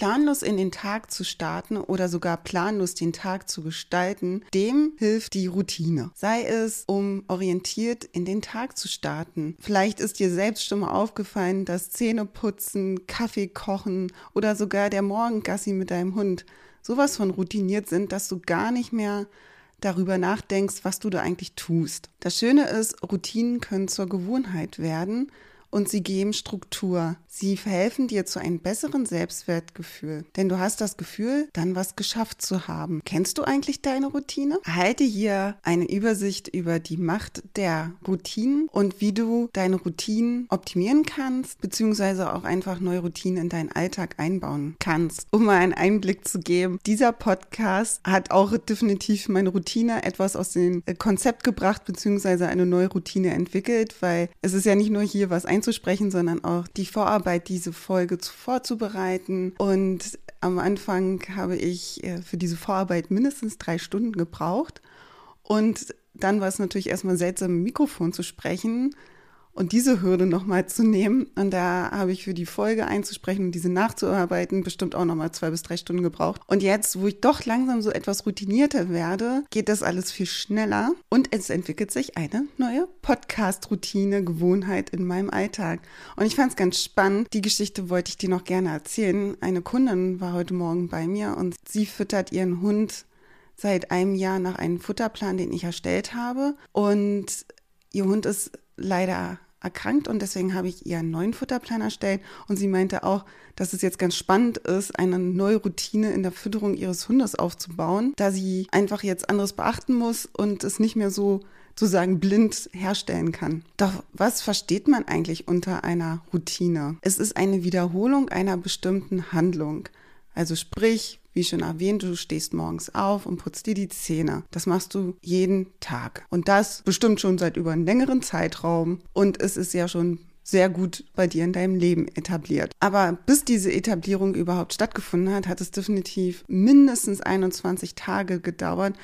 Planlos in den Tag zu starten oder sogar planlos den Tag zu gestalten, dem hilft die Routine. Sei es, um orientiert in den Tag zu starten. Vielleicht ist dir selbst schon mal aufgefallen, dass Zähneputzen, Kaffee kochen oder sogar der Morgengassi mit deinem Hund sowas von routiniert sind, dass du gar nicht mehr darüber nachdenkst, was du da eigentlich tust. Das Schöne ist, Routinen können zur Gewohnheit werden und sie geben Struktur. Sie verhelfen dir zu einem besseren Selbstwertgefühl, denn du hast das Gefühl, dann was geschafft zu haben. Kennst du eigentlich deine Routine? Erhalte hier eine Übersicht über die Macht der Routinen und wie du deine Routinen optimieren kannst, beziehungsweise auch einfach neue Routinen in deinen Alltag einbauen kannst. Um mal einen Einblick zu geben, dieser Podcast hat auch definitiv meine Routine etwas aus dem Konzept gebracht, beziehungsweise eine neue Routine entwickelt, weil es ist ja nicht nur hier was einzusprechen, sondern auch die Vorarbeit, diese Folge vorzubereiten. Und am Anfang habe ich äh, für diese Vorarbeit mindestens drei Stunden gebraucht. Und dann war es natürlich erstmal seltsam, im Mikrofon zu sprechen und diese Hürde nochmal zu nehmen. Und da habe ich für die Folge einzusprechen und diese nachzuarbeiten bestimmt auch nochmal zwei bis drei Stunden gebraucht. Und jetzt, wo ich doch langsam so etwas routinierter werde, geht das alles viel schneller und es entwickelt sich eine neue Podcast-Routine, Gewohnheit in meinem Alltag. Und ich fand es ganz spannend. Die Geschichte wollte ich dir noch gerne erzählen. Eine Kundin war heute Morgen bei mir und sie füttert ihren Hund seit einem Jahr nach einem Futterplan, den ich erstellt habe. Und ihr Hund ist leider erkrankt und deswegen habe ich ihr einen neuen Futterplan erstellt und sie meinte auch, dass es jetzt ganz spannend ist, eine neue Routine in der Fütterung ihres Hundes aufzubauen, da sie einfach jetzt anderes beachten muss und es nicht mehr so sozusagen blind herstellen kann. Doch was versteht man eigentlich unter einer Routine? Es ist eine Wiederholung einer bestimmten Handlung. Also sprich, wie schon erwähnt, du stehst morgens auf und putzt dir die Zähne. Das machst du jeden Tag. Und das bestimmt schon seit über einem längeren Zeitraum. Und es ist ja schon sehr gut bei dir in deinem Leben etabliert. Aber bis diese Etablierung überhaupt stattgefunden hat, hat es definitiv mindestens 21 Tage gedauert,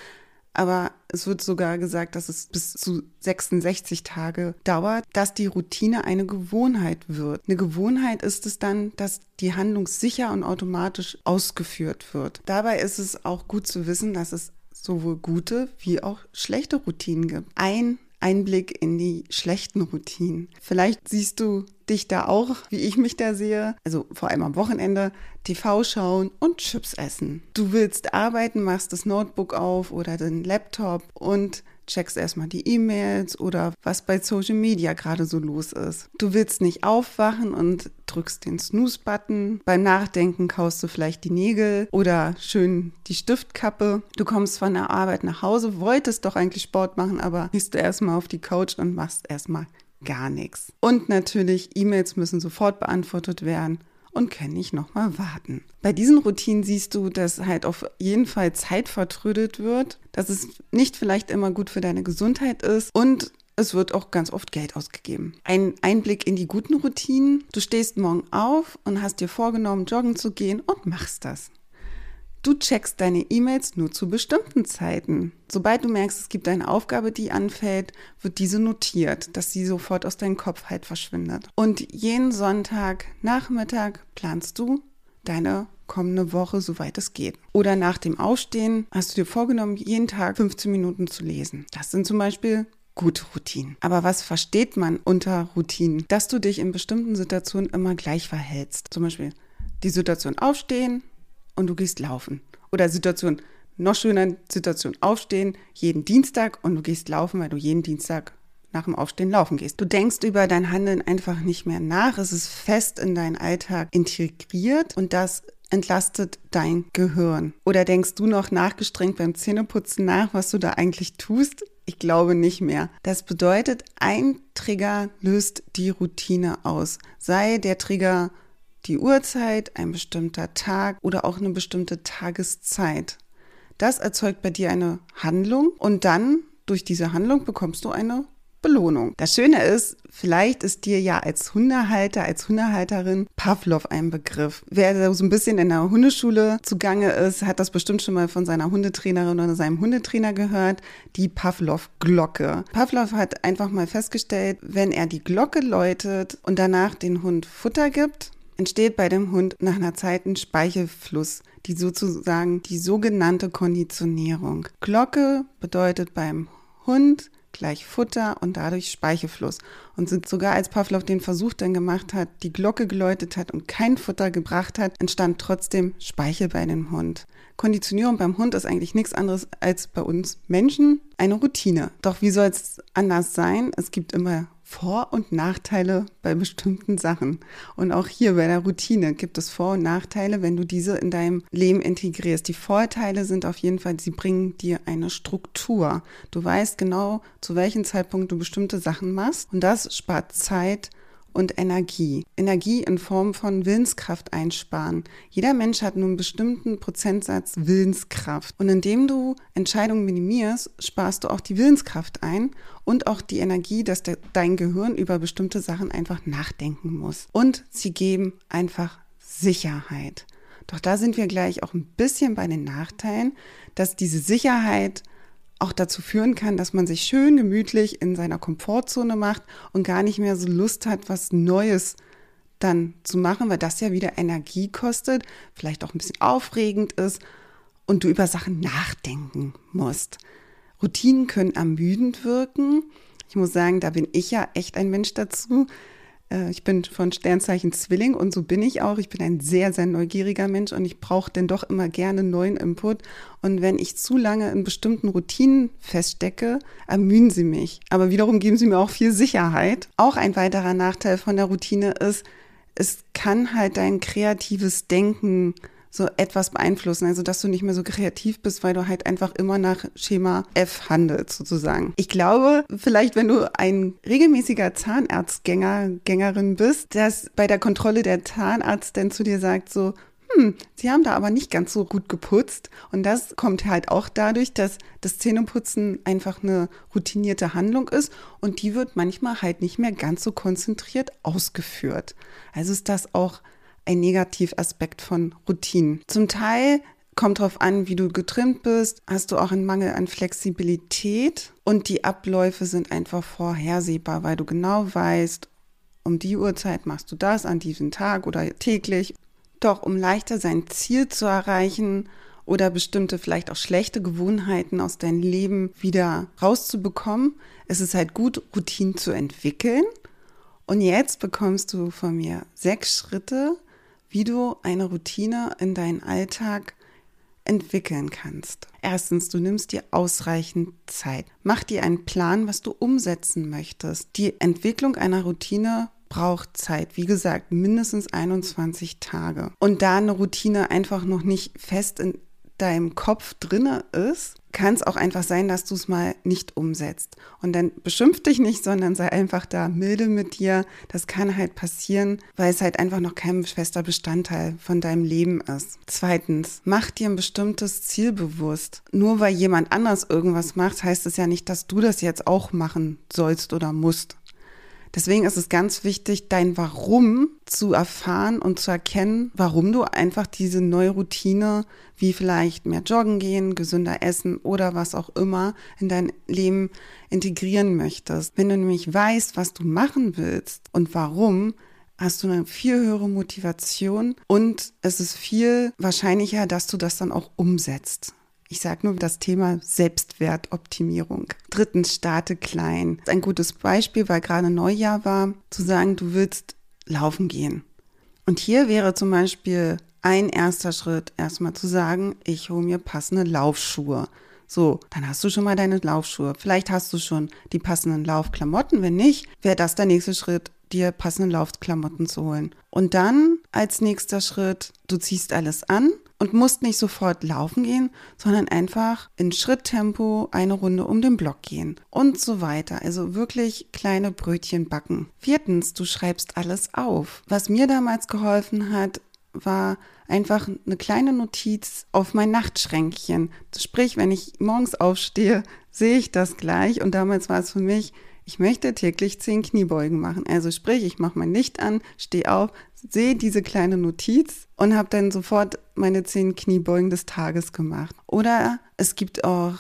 aber es wird sogar gesagt, dass es bis zu 66 Tage dauert, dass die Routine eine Gewohnheit wird. Eine Gewohnheit ist es dann, dass die Handlung sicher und automatisch ausgeführt wird. Dabei ist es auch gut zu wissen, dass es sowohl gute wie auch schlechte Routinen gibt. Ein Einblick in die schlechten Routinen. Vielleicht siehst du dich da auch, wie ich mich da sehe, also vor allem am Wochenende, TV schauen und Chips essen. Du willst arbeiten, machst das Notebook auf oder den Laptop und checkst erstmal die E-Mails oder was bei Social Media gerade so los ist. Du willst nicht aufwachen und drückst den Snooze-Button. Beim Nachdenken kaust du vielleicht die Nägel oder schön die Stiftkappe. Du kommst von der Arbeit nach Hause, wolltest doch eigentlich Sport machen, aber gehst du erstmal auf die Couch und machst erstmal gar nichts. Und natürlich, E-Mails müssen sofort beantwortet werden und können nicht nochmal warten. Bei diesen Routinen siehst du, dass halt auf jeden Fall Zeit vertrödelt wird, dass es nicht vielleicht immer gut für deine Gesundheit ist und es wird auch ganz oft Geld ausgegeben. Ein Einblick in die guten Routinen. Du stehst morgen auf und hast dir vorgenommen, joggen zu gehen und machst das. Du checkst deine E-Mails nur zu bestimmten Zeiten. Sobald du merkst, es gibt eine Aufgabe, die anfällt, wird diese notiert, dass sie sofort aus deinem Kopf halt verschwindet. Und jeden Sonntag Nachmittag planst du deine kommende Woche, soweit es geht. Oder nach dem Aufstehen hast du dir vorgenommen, jeden Tag 15 Minuten zu lesen. Das sind zum Beispiel gute Routinen. Aber was versteht man unter Routinen? Dass du dich in bestimmten Situationen immer gleich verhältst. Zum Beispiel die Situation aufstehen, und du gehst laufen. Oder Situation, noch schöner Situation, aufstehen jeden Dienstag und du gehst laufen, weil du jeden Dienstag nach dem Aufstehen laufen gehst. Du denkst über dein Handeln einfach nicht mehr nach. Es ist fest in deinen Alltag integriert und das entlastet dein Gehirn. Oder denkst du noch nachgestrengt beim Zähneputzen nach, was du da eigentlich tust? Ich glaube nicht mehr. Das bedeutet, ein Trigger löst die Routine aus. Sei der Trigger die Uhrzeit, ein bestimmter Tag oder auch eine bestimmte Tageszeit. Das erzeugt bei dir eine Handlung und dann durch diese Handlung bekommst du eine Belohnung. Das Schöne ist, vielleicht ist dir ja als Hundehalter, als Hundehalterin Pavlov ein Begriff. Wer so ein bisschen in der Hundeschule zugange ist, hat das bestimmt schon mal von seiner Hundetrainerin oder seinem Hundetrainer gehört, die Pavlov-Glocke. Pavlov hat einfach mal festgestellt, wenn er die Glocke läutet und danach den Hund Futter gibt, entsteht bei dem Hund nach einer Zeit ein Speichelfluss, die sozusagen die sogenannte Konditionierung. Glocke bedeutet beim Hund gleich Futter und dadurch Speichelfluss. Und sogar als Pavlov den Versuch dann gemacht hat, die Glocke geläutet hat und kein Futter gebracht hat, entstand trotzdem Speichel bei dem Hund. Konditionierung beim Hund ist eigentlich nichts anderes als bei uns Menschen eine Routine. Doch wie soll es anders sein? Es gibt immer vor- und Nachteile bei bestimmten Sachen. Und auch hier bei der Routine gibt es Vor- und Nachteile, wenn du diese in deinem Leben integrierst. Die Vorteile sind auf jeden Fall, sie bringen dir eine Struktur. Du weißt genau, zu welchem Zeitpunkt du bestimmte Sachen machst. Und das spart Zeit und Energie. Energie in Form von Willenskraft einsparen. Jeder Mensch hat nur einen bestimmten Prozentsatz Willenskraft. Und indem du Entscheidungen minimierst, sparst du auch die Willenskraft ein und auch die Energie, dass de dein Gehirn über bestimmte Sachen einfach nachdenken muss. Und sie geben einfach Sicherheit. Doch da sind wir gleich auch ein bisschen bei den Nachteilen, dass diese Sicherheit auch dazu führen kann, dass man sich schön gemütlich in seiner Komfortzone macht und gar nicht mehr so Lust hat, was Neues dann zu machen, weil das ja wieder Energie kostet, vielleicht auch ein bisschen aufregend ist und du über Sachen nachdenken musst. Routinen können ermüdend wirken. Ich muss sagen, da bin ich ja echt ein Mensch dazu. Äh, ich bin von Sternzeichen Zwilling und so bin ich auch. Ich bin ein sehr, sehr neugieriger Mensch und ich brauche denn doch immer gerne neuen Input. Und wenn ich zu lange in bestimmten Routinen feststecke, ermühen sie mich. Aber wiederum geben sie mir auch viel Sicherheit. Auch ein weiterer Nachteil von der Routine ist, es kann halt dein kreatives Denken so etwas beeinflussen, also dass du nicht mehr so kreativ bist, weil du halt einfach immer nach Schema F handelst sozusagen. Ich glaube, vielleicht wenn du ein regelmäßiger Zahnarztgänger, Gängerin bist, dass bei der Kontrolle der Zahnarzt dann zu dir sagt so, hm, sie haben da aber nicht ganz so gut geputzt. Und das kommt halt auch dadurch, dass das Zähneputzen einfach eine routinierte Handlung ist und die wird manchmal halt nicht mehr ganz so konzentriert ausgeführt. Also ist das auch ein Negativaspekt von Routinen. Zum Teil kommt darauf an, wie du getrimmt bist, hast du auch einen Mangel an Flexibilität und die Abläufe sind einfach vorhersehbar, weil du genau weißt, um die Uhrzeit machst du das an diesem Tag oder täglich. Doch um leichter sein Ziel zu erreichen oder bestimmte vielleicht auch schlechte Gewohnheiten aus deinem Leben wieder rauszubekommen, ist es halt gut, Routinen zu entwickeln. Und jetzt bekommst du von mir sechs Schritte, wie du eine Routine in deinen Alltag entwickeln kannst. Erstens, du nimmst dir ausreichend Zeit. Mach dir einen Plan, was du umsetzen möchtest. Die Entwicklung einer Routine braucht Zeit. Wie gesagt, mindestens 21 Tage. Und da eine Routine einfach noch nicht fest in deinem Kopf drinne ist, kann es auch einfach sein, dass du es mal nicht umsetzt. Und dann beschimpf dich nicht, sondern sei einfach da milde mit dir. Das kann halt passieren, weil es halt einfach noch kein fester Bestandteil von deinem Leben ist. Zweitens, mach dir ein bestimmtes Ziel bewusst. Nur weil jemand anders irgendwas macht, heißt es ja nicht, dass du das jetzt auch machen sollst oder musst. Deswegen ist es ganz wichtig, dein Warum zu erfahren und zu erkennen, warum du einfach diese neue Routine, wie vielleicht mehr joggen gehen, gesünder essen oder was auch immer in dein Leben integrieren möchtest. Wenn du nämlich weißt, was du machen willst und warum, hast du eine viel höhere Motivation und es ist viel wahrscheinlicher, dass du das dann auch umsetzt. Ich sage nur das Thema Selbstwertoptimierung. Drittens, starte klein. Ein gutes Beispiel, weil gerade Neujahr war, zu sagen, du willst laufen gehen. Und hier wäre zum Beispiel ein erster Schritt, erstmal zu sagen, ich hole mir passende Laufschuhe. So, dann hast du schon mal deine Laufschuhe. Vielleicht hast du schon die passenden Laufklamotten. Wenn nicht, wäre das der nächste Schritt, dir passende Laufklamotten zu holen. Und dann als nächster Schritt, du ziehst alles an und musst nicht sofort laufen gehen, sondern einfach in Schritttempo eine Runde um den Block gehen und so weiter. Also wirklich kleine Brötchen backen. Viertens, du schreibst alles auf. Was mir damals geholfen hat, war einfach eine kleine Notiz auf mein Nachtschränkchen. Sprich, wenn ich morgens aufstehe, sehe ich das gleich. Und damals war es für mich, ich möchte täglich zehn Kniebeugen machen. Also sprich, ich mache mein Licht an, stehe auf, sehe diese kleine Notiz und habe dann sofort meine zehn Kniebeugen des Tages gemacht. Oder es gibt auch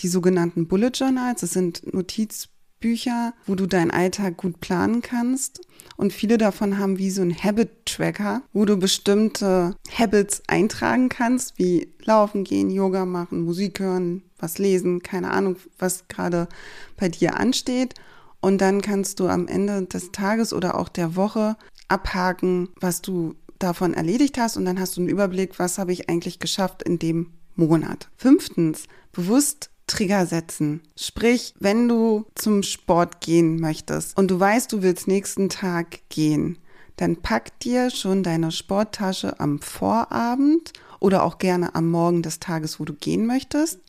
die sogenannten Bullet Journals. Das sind Notizbücher, wo du deinen Alltag gut planen kannst. Und viele davon haben wie so ein Habit-Tracker, wo du bestimmte Habits eintragen kannst, wie laufen gehen, Yoga machen, Musik hören, was lesen, keine Ahnung, was gerade bei dir ansteht. Und dann kannst du am Ende des Tages oder auch der Woche abhaken, was du davon erledigt hast. Und dann hast du einen Überblick, was habe ich eigentlich geschafft in dem Monat. Fünftens, bewusst Trigger setzen. Sprich, wenn du zum Sport gehen möchtest und du weißt, du willst nächsten Tag gehen, dann pack dir schon deine Sporttasche am Vorabend oder auch gerne am Morgen des Tages, wo du gehen möchtest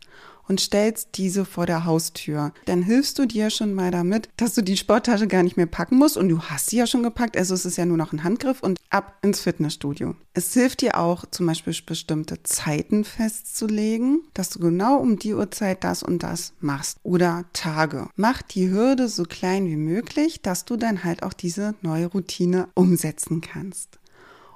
und stellst diese vor der Haustür. Dann hilfst du dir schon mal damit, dass du die Sporttasche gar nicht mehr packen musst und du hast sie ja schon gepackt, also es ist ja nur noch ein Handgriff und ab ins Fitnessstudio. Es hilft dir auch zum Beispiel bestimmte Zeiten festzulegen, dass du genau um die Uhrzeit das und das machst oder Tage. Mach die Hürde so klein wie möglich, dass du dann halt auch diese neue Routine umsetzen kannst.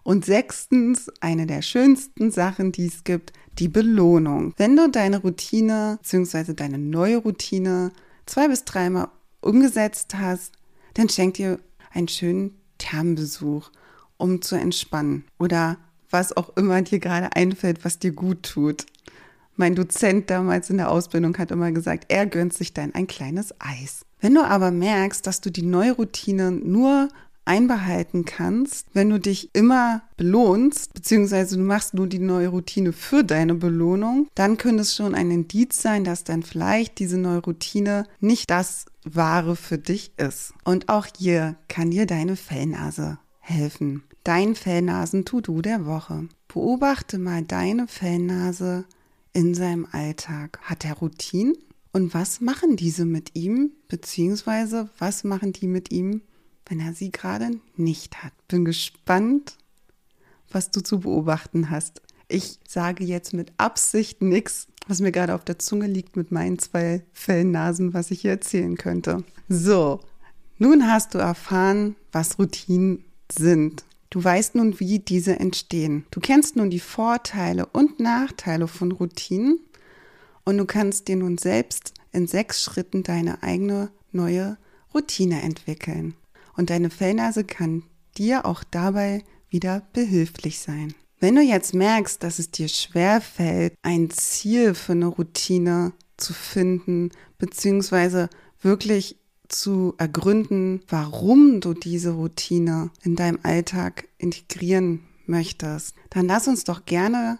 Und sechstens, eine der schönsten Sachen, die es gibt, die Belohnung. Wenn du deine Routine bzw. deine neue Routine zwei bis dreimal umgesetzt hast, dann schenk dir einen schönen Thermenbesuch, um zu entspannen oder was auch immer dir gerade einfällt, was dir gut tut. Mein Dozent damals in der Ausbildung hat immer gesagt, er gönnt sich dann ein kleines Eis. Wenn du aber merkst, dass du die neue Routine nur einbehalten kannst, wenn du dich immer belohnst, beziehungsweise du machst nur die neue Routine für deine Belohnung, dann könnte es schon ein Indiz sein, dass dann vielleicht diese neue Routine nicht das Wahre für dich ist. Und auch hier kann dir deine Fellnase helfen. Dein Fellnasen-To-Do der Woche. Beobachte mal deine Fellnase in seinem Alltag. Hat er Routinen? Und was machen diese mit ihm? Beziehungsweise was machen die mit ihm, wenn er sie gerade nicht hat. Bin gespannt, was du zu beobachten hast. Ich sage jetzt mit Absicht nichts, was mir gerade auf der Zunge liegt mit meinen zwei Fellnasen, was ich hier erzählen könnte. So, nun hast du erfahren, was Routinen sind. Du weißt nun, wie diese entstehen. Du kennst nun die Vorteile und Nachteile von Routinen und du kannst dir nun selbst in sechs Schritten deine eigene neue Routine entwickeln und deine Fellnase kann dir auch dabei wieder behilflich sein. Wenn du jetzt merkst, dass es dir schwer fällt, ein Ziel für eine Routine zu finden, beziehungsweise wirklich zu ergründen, warum du diese Routine in deinem Alltag integrieren möchtest, dann lass uns doch gerne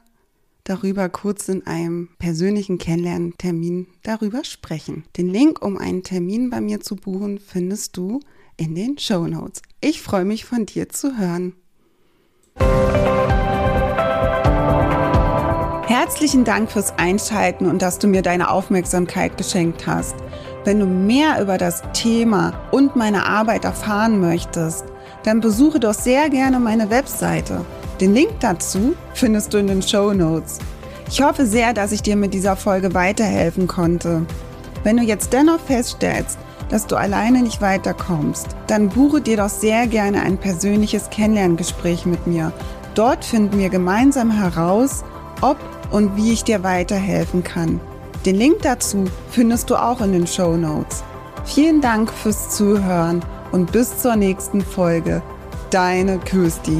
darüber kurz in einem persönlichen Kennenlerntermin darüber sprechen. Den Link, um einen Termin bei mir zu buchen, findest du in den Show Notes. Ich freue mich von dir zu hören. Herzlichen Dank fürs Einschalten und dass du mir deine Aufmerksamkeit geschenkt hast. Wenn du mehr über das Thema und meine Arbeit erfahren möchtest, dann besuche doch sehr gerne meine Webseite. Den Link dazu findest du in den Show Notes. Ich hoffe sehr, dass ich dir mit dieser Folge weiterhelfen konnte. Wenn du jetzt dennoch feststellst, dass du alleine nicht weiterkommst, dann buche dir doch sehr gerne ein persönliches Kennenlerngespräch mit mir. Dort finden wir gemeinsam heraus, ob und wie ich dir weiterhelfen kann. Den Link dazu findest du auch in den Show Notes. Vielen Dank fürs Zuhören und bis zur nächsten Folge. Deine Kirsti.